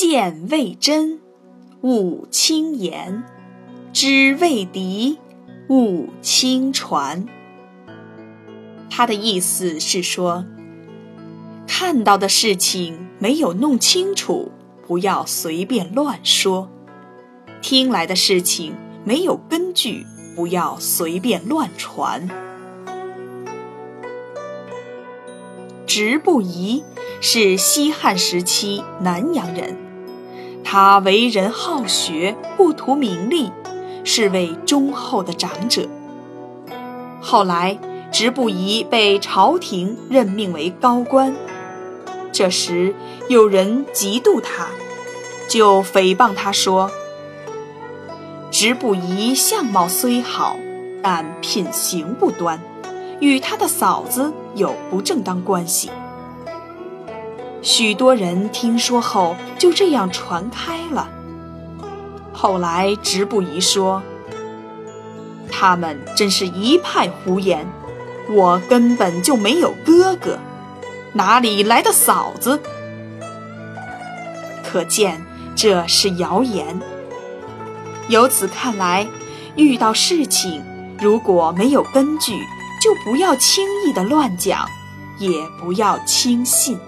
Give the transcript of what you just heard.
见未真，勿轻言；知未敌，勿轻传。他的意思是说，看到的事情没有弄清楚，不要随便乱说；听来的事情没有根据，不要随便乱传。直不疑是西汉时期南阳人，他为人好学，不图名利，是位忠厚的长者。后来。直不疑被朝廷任命为高官，这时有人嫉妒他，就诽谤他说：“直不疑相貌虽好，但品行不端，与他的嫂子有不正当关系。”许多人听说后，就这样传开了。后来直不疑说：“他们真是一派胡言。”我根本就没有哥哥，哪里来的嫂子？可见这是谣言。由此看来，遇到事情如果没有根据，就不要轻易的乱讲，也不要轻信。